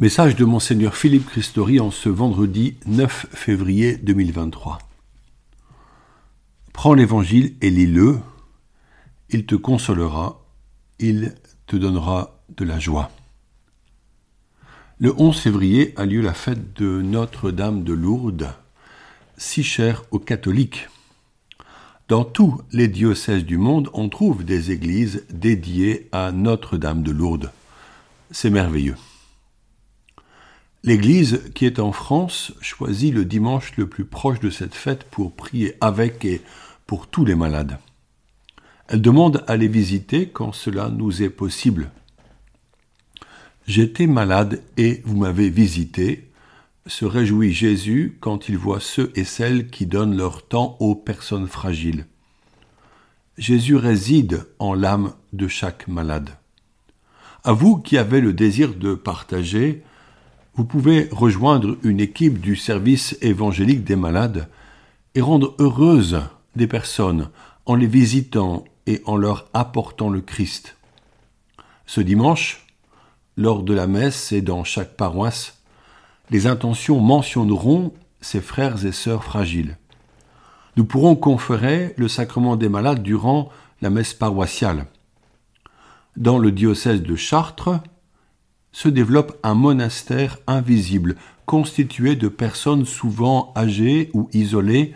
Message de Monseigneur Philippe Christori en ce vendredi 9 février 2023. Prends l'évangile et lis-le, il te consolera, il te donnera de la joie. Le 11 février a lieu la fête de Notre-Dame de Lourdes, si chère aux catholiques. Dans tous les diocèses du monde, on trouve des églises dédiées à Notre-Dame de Lourdes. C'est merveilleux. L'Église, qui est en France, choisit le dimanche le plus proche de cette fête pour prier avec et pour tous les malades. Elle demande à les visiter quand cela nous est possible. J'étais malade et vous m'avez visité, se réjouit Jésus quand il voit ceux et celles qui donnent leur temps aux personnes fragiles. Jésus réside en l'âme de chaque malade. À vous qui avez le désir de partager, vous pouvez rejoindre une équipe du service évangélique des malades et rendre heureuses des personnes en les visitant et en leur apportant le Christ. Ce dimanche, lors de la messe et dans chaque paroisse, les intentions mentionneront ces frères et sœurs fragiles. Nous pourrons conférer le sacrement des malades durant la messe paroissiale. Dans le diocèse de Chartres, se développe un monastère invisible, constitué de personnes souvent âgées ou isolées,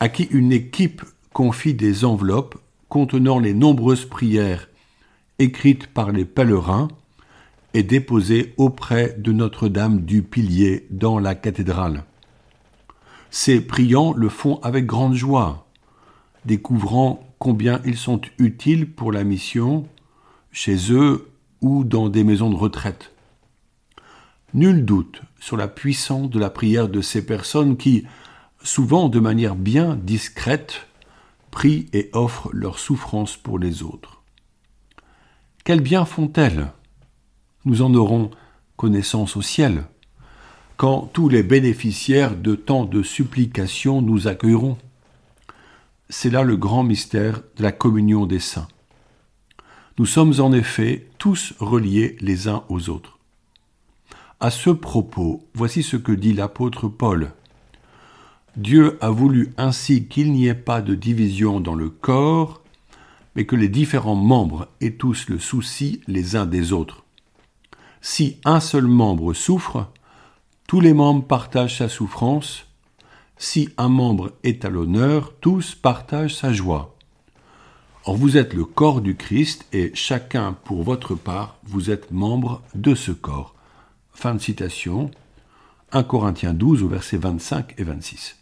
à qui une équipe confie des enveloppes contenant les nombreuses prières écrites par les pèlerins et déposées auprès de Notre-Dame du Pilier dans la cathédrale. Ces priants le font avec grande joie, découvrant combien ils sont utiles pour la mission, chez eux ou dans des maisons de retraite. Nul doute sur la puissance de la prière de ces personnes qui, souvent de manière bien discrète, prient et offrent leur souffrance pour les autres. Quel bien font-elles? Nous en aurons connaissance au ciel, quand tous les bénéficiaires de tant de supplications nous accueilleront. C'est là le grand mystère de la communion des saints. Nous sommes en effet tous reliés les uns aux autres. À ce propos, voici ce que dit l'apôtre Paul. Dieu a voulu ainsi qu'il n'y ait pas de division dans le corps, mais que les différents membres aient tous le souci les uns des autres. Si un seul membre souffre, tous les membres partagent sa souffrance. Si un membre est à l'honneur, tous partagent sa joie. Or vous êtes le corps du Christ et chacun pour votre part, vous êtes membre de ce corps. Fin de citation. 1 Corinthiens 12 au verset 25 et 26.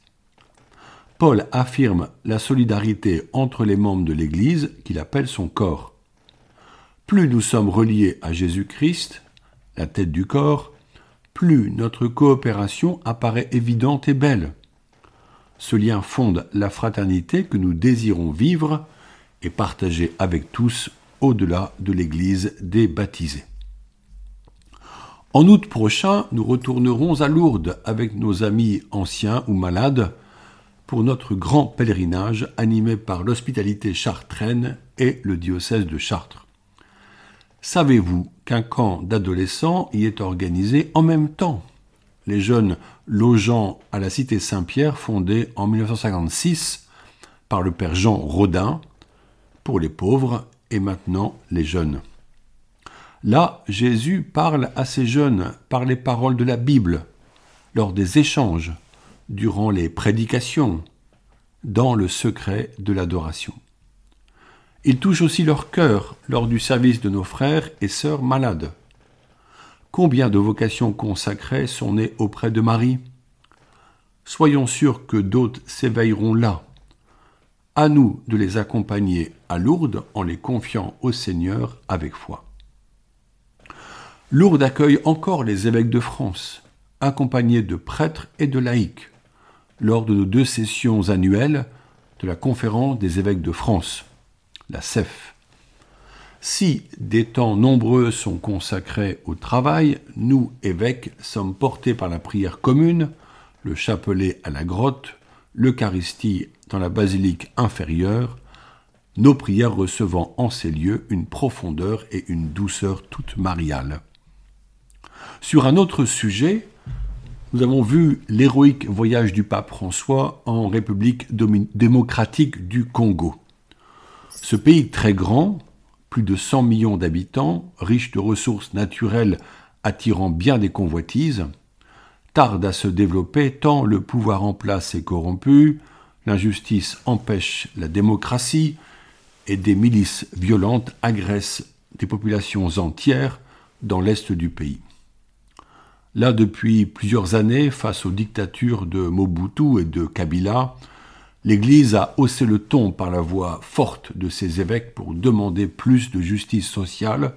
Paul affirme la solidarité entre les membres de l'Église qu'il appelle son corps. Plus nous sommes reliés à Jésus-Christ, la tête du corps, plus notre coopération apparaît évidente et belle. Ce lien fonde la fraternité que nous désirons vivre et partagé avec tous au-delà de l'Église des baptisés. En août prochain, nous retournerons à Lourdes avec nos amis anciens ou malades pour notre grand pèlerinage animé par l'hospitalité chartraine et le diocèse de Chartres. Savez-vous qu'un camp d'adolescents y est organisé en même temps? Les jeunes logeant à la cité Saint-Pierre fondée en 1956 par le père Jean Rodin, pour les pauvres et maintenant les jeunes. Là, Jésus parle à ces jeunes par les paroles de la Bible, lors des échanges, durant les prédications, dans le secret de l'adoration. Il touche aussi leur cœur lors du service de nos frères et sœurs malades. Combien de vocations consacrées sont nées auprès de Marie? Soyons sûrs que d'autres s'éveilleront là, à nous de les accompagner à Lourdes en les confiant au Seigneur avec foi. Lourdes accueille encore les évêques de France, accompagnés de prêtres et de laïcs, lors de nos deux sessions annuelles de la Conférence des évêques de France, la CEF. Si des temps nombreux sont consacrés au travail, nous, évêques, sommes portés par la prière commune, le chapelet à la grotte, l'Eucharistie dans la basilique inférieure, nos prières recevant en ces lieux une profondeur et une douceur toute mariale. Sur un autre sujet, nous avons vu l'héroïque voyage du pape François en République démocratique du Congo. Ce pays très grand, plus de 100 millions d'habitants, riche de ressources naturelles attirant bien des convoitises, tarde à se développer tant le pouvoir en place est corrompu, l'injustice empêche la démocratie et des milices violentes agressent des populations entières dans l'est du pays. Là, depuis plusieurs années, face aux dictatures de Mobutu et de Kabila, l'Église a haussé le ton par la voix forte de ses évêques pour demander plus de justice sociale,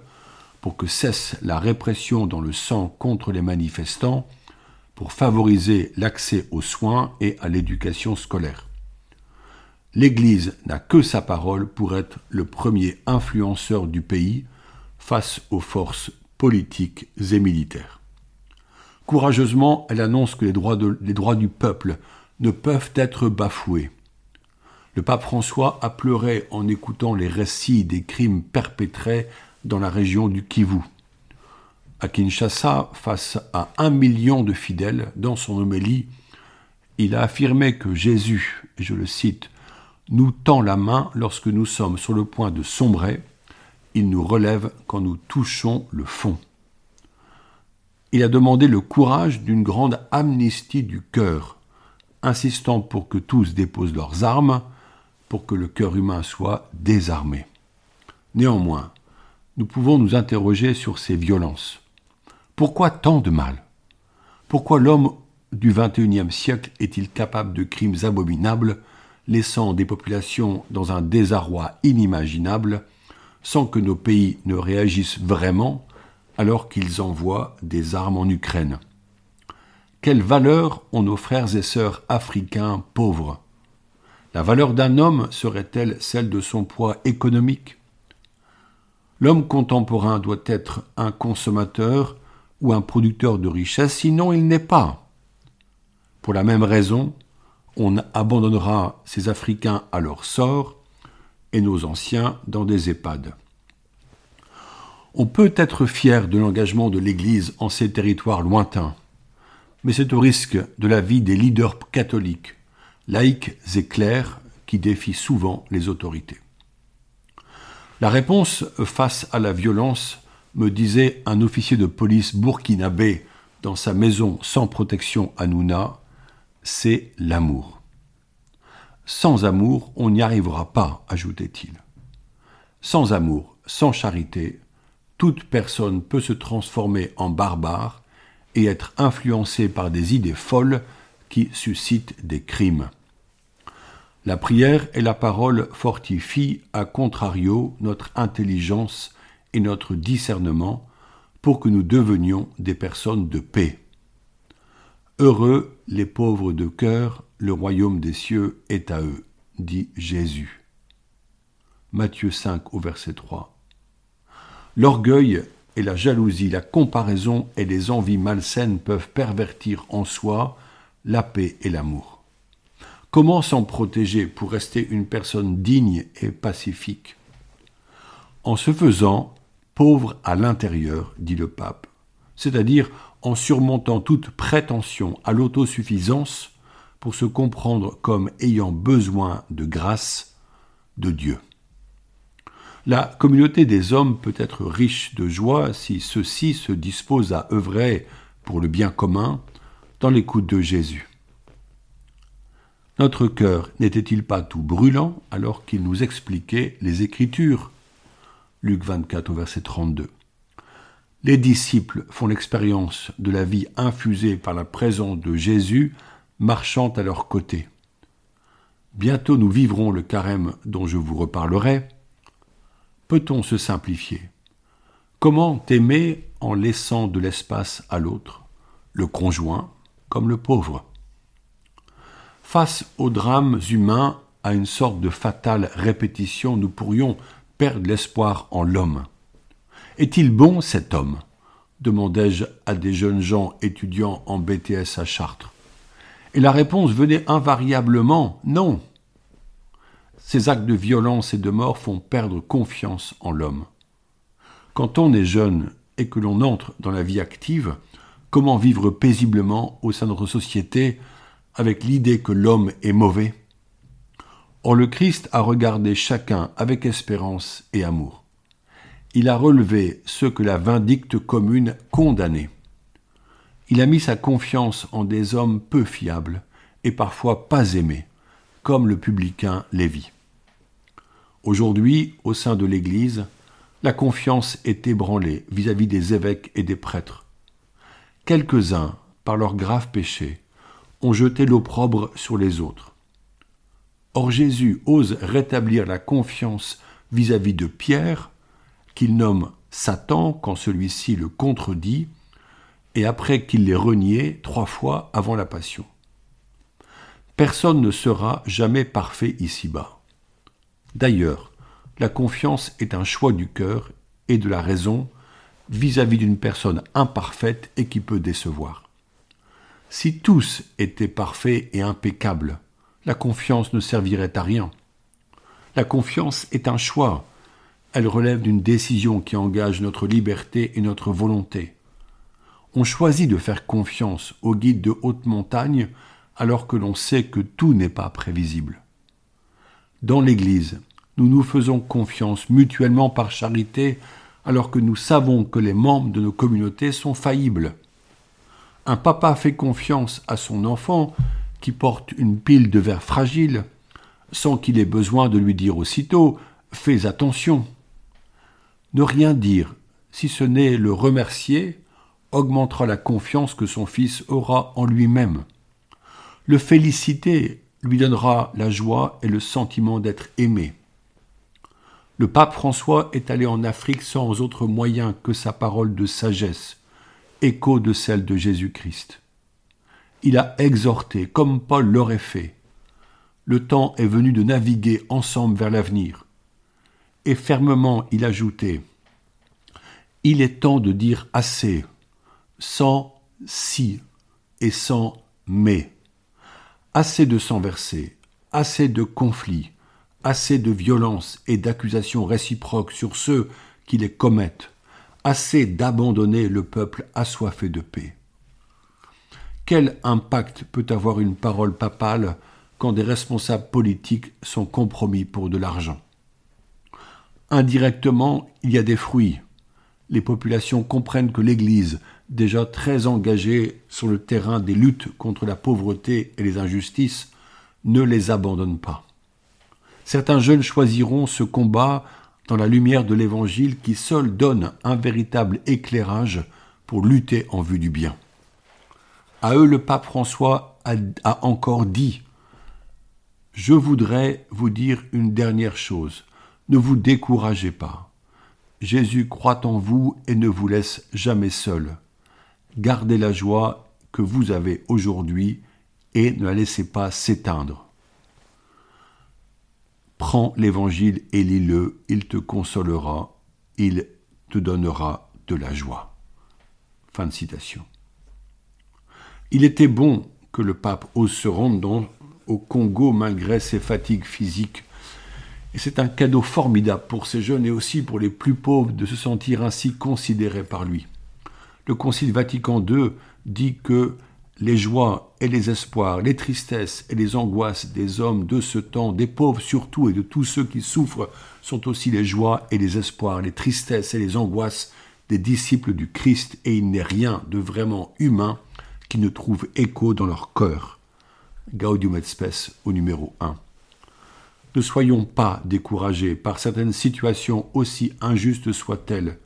pour que cesse la répression dans le sang contre les manifestants, pour favoriser l'accès aux soins et à l'éducation scolaire. L'Église n'a que sa parole pour être le premier influenceur du pays face aux forces politiques et militaires. Courageusement, elle annonce que les droits, du peuple ne peuvent être bafoués. Le pape François a pleuré en écoutant les récits des crimes perpétrés dans la région du Kivu. À Kinshasa, face à un million de fidèles, dans son homélie, il a affirmé que Jésus, et je le cite, nous tend la main lorsque nous sommes sur le point de sombrer, il nous relève quand nous touchons le fond il a demandé le courage d'une grande amnistie du cœur, insistant pour que tous déposent leurs armes, pour que le cœur humain soit désarmé. Néanmoins, nous pouvons nous interroger sur ces violences. Pourquoi tant de mal? Pourquoi l'homme du XXIe siècle est-il capable de crimes abominables, laissant des populations dans un désarroi inimaginable, sans que nos pays ne réagissent vraiment alors qu'ils envoient des armes en Ukraine? Quelle valeur ont nos frères et sœurs africains pauvres? La valeur d'un homme serait-elle celle de son poids économique? L'homme contemporain doit être un consommateur ou un producteur de richesse, sinon il n'est pas. Pour la même raison, on abandonnera ces Africains à leur sort et nos anciens dans des EHPAD. On peut être fier de l'engagement de l'Église en ces territoires lointains, mais c'est au risque de la vie des leaders catholiques, laïcs et clairs, qui défient souvent les autorités. La réponse face à la violence, me disait un officier de police burkinabé dans sa maison sans protection à Nouna, c'est l'amour. Sans amour, on n'y arrivera pas, ajoutait-il. Sans amour, sans charité, toute personne peut se transformer en barbare et être influencée par des idées folles qui suscitent des crimes. La prière et la parole fortifient à contrario notre intelligence notre discernement pour que nous devenions des personnes de paix. Heureux les pauvres de cœur, le royaume des cieux est à eux, dit Jésus. Matthieu 5 au verset 3. L'orgueil et la jalousie, la comparaison et les envies malsaines peuvent pervertir en soi la paix et l'amour. Comment s'en protéger pour rester une personne digne et pacifique? En se faisant pauvre à l'intérieur, dit le pape, c'est-à-dire en surmontant toute prétention à l'autosuffisance pour se comprendre comme ayant besoin de grâce de Dieu. La communauté des hommes peut être riche de joie si ceux-ci se disposent à œuvrer pour le bien commun dans l'écoute de Jésus. Notre cœur n'était-il pas tout brûlant alors qu'il nous expliquait les Écritures Luc 24 au verset 32. Les disciples font l'expérience de la vie infusée par la présence de Jésus marchant à leur côté. Bientôt nous vivrons le carême dont je vous reparlerai, peut-on se simplifier? Comment aimer en laissant de l'espace à l'autre, le conjoint comme le pauvre? Face aux drames humains, à une sorte de fatale répétition, nous pourrions l'espoir en l'homme. Est-il bon cet homme? demandai-je à des jeunes gens étudiants en BTS à Chartres. Et la réponse venait invariablement non. Ces actes de violence et de mort font perdre confiance en l'homme. Quand on est jeune et que l'on entre dans la vie active, Comment vivre paisiblement au sein de notre société avec l'idée que l'homme est mauvais? Or le Christ a regardé chacun avec espérance et amour. Il a relevé ceux que la vindicte commune condamnait. Il a mis sa confiance en des hommes peu fiables et parfois pas aimés, comme le publicain Lévi. Aujourd'hui, au sein de l'Église, la confiance est ébranlée vis-à-vis des évêques et des prêtres. Quelques-uns, par leurs graves péchés, ont jeté l'opprobre sur les autres. Or Jésus ose rétablir la confiance vis-à-vis de Pierre, qu'il nomme Satan quand celui-ci le contredit, et après qu'il l'ait renié trois fois avant la passion. Personne ne sera jamais parfait ici-bas. D'ailleurs, la confiance est un choix du cœur et de la raison vis-à-vis d'une personne imparfaite et qui peut décevoir. Si tous étaient parfaits et impeccables, la confiance ne servirait à rien. La confiance est un choix. Elle relève d'une décision qui engage notre liberté et notre volonté. On choisit de faire confiance au guide de haute montagne alors que l'on sait que tout n'est pas prévisible. Dans l'Église, nous nous faisons confiance mutuellement par charité alors que nous savons que les membres de nos communautés sont faillibles. Un papa fait confiance à son enfant qui porte une pile de verre fragile sans qu'il ait besoin de lui dire aussitôt Fais attention. Ne rien dire, si ce n'est le remercier, augmentera la confiance que son fils aura en lui-même. Le féliciter lui donnera la joie et le sentiment d'être aimé. Le pape François est allé en Afrique sans autre moyen que sa parole de sagesse, écho de celle de Jésus-Christ. Il a exhorté, comme Paul l'aurait fait. Le temps est venu de naviguer ensemble vers l'avenir. Et fermement il ajoutait Il est temps de dire assez, sans si et sans mais. Assez de sang versé, assez de conflits, assez de violence et d'accusations réciproques sur ceux qui les commettent, assez d'abandonner le peuple assoiffé de paix. Quel impact peut avoir une parole papale quand des responsables politiques sont compromis pour de l'argent? Indirectement, il y a des fruits. Les populations comprennent que l'Église déjà très engagés sur le terrain des luttes contre la pauvreté et les injustices, ne les abandonnent pas. Certains jeunes choisiront ce combat dans la lumière de l'Évangile qui seul donne un véritable éclairage pour lutter en vue du bien. À eux, le pape François a, encore dit Je voudrais vous dire une dernière chose. Ne vous découragez pas. Jésus croit en vous et ne vous laisse jamais seul. Gardez la joie que vous avez aujourd'hui et ne la laissez pas s'éteindre. Prends l'évangile et lis-le, il te consolera, il te donnera de la joie. Fin de citation. Il était bon que le pape ose se rendre au Congo malgré ses fatigues physiques. Et c'est un cadeau formidable pour ces jeunes et aussi pour les plus pauvres de se sentir ainsi considérés par lui le Concile Vatican II dit que les joies et les espoirs, les tristesses et les angoisses des hommes de ce temps, des pauvres surtout et de tous ceux qui souffrent, sont aussi les joies et les espoirs, les tristesses et les angoisses des disciples du Christ, et il n'est rien de vraiment humain ne trouve écho dans leur cœur. Gaudium et Spes au numéro 1. Ne soyons pas découragés par certaines situations aussi injustes soient-elles,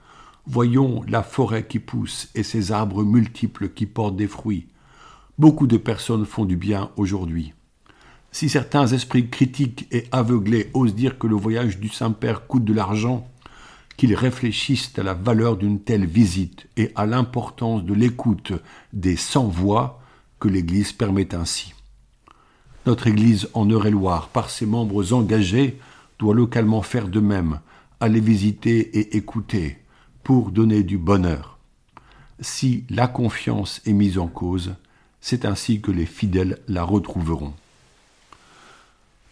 Voyons la forêt qui pousse et ses arbres multiples qui portent des fruits. Beaucoup de personnes font du bien aujourd'hui. Si certains esprits critiques et aveuglés osent dire que le voyage du Saint-Père coûte de l'argent, qu'ils réfléchissent à la valeur d'une telle visite et à l'importance de l'écoute des sans-voix que l'Église permet ainsi. Notre Église en Eure-et-Loire, par ses membres engagés, doit localement faire de même, aller visiter et écouter, pour donner du bonheur. Si la confiance est mise en cause, c'est ainsi que les fidèles la retrouveront.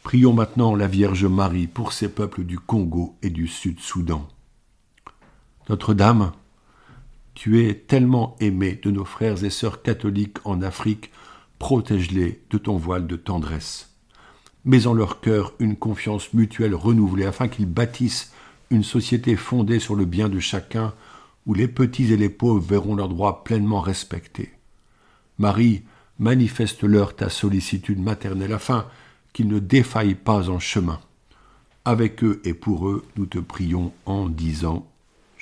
Prions maintenant la Vierge Marie pour ces peuples du Congo et du Sud-Soudan. Notre-Dame, Tu es tellement aimé de nos frères et sœurs catholiques en Afrique, protège-les de ton voile de tendresse. Mets en leur cœur une confiance mutuelle renouvelée afin qu'ils bâtissent une société fondée sur le bien de chacun, où les petits et les pauvres verront leurs droits pleinement respectés. Marie, manifeste-leur ta sollicitude maternelle afin qu'ils ne défaillent pas en chemin. Avec eux et pour eux, nous te prions en disant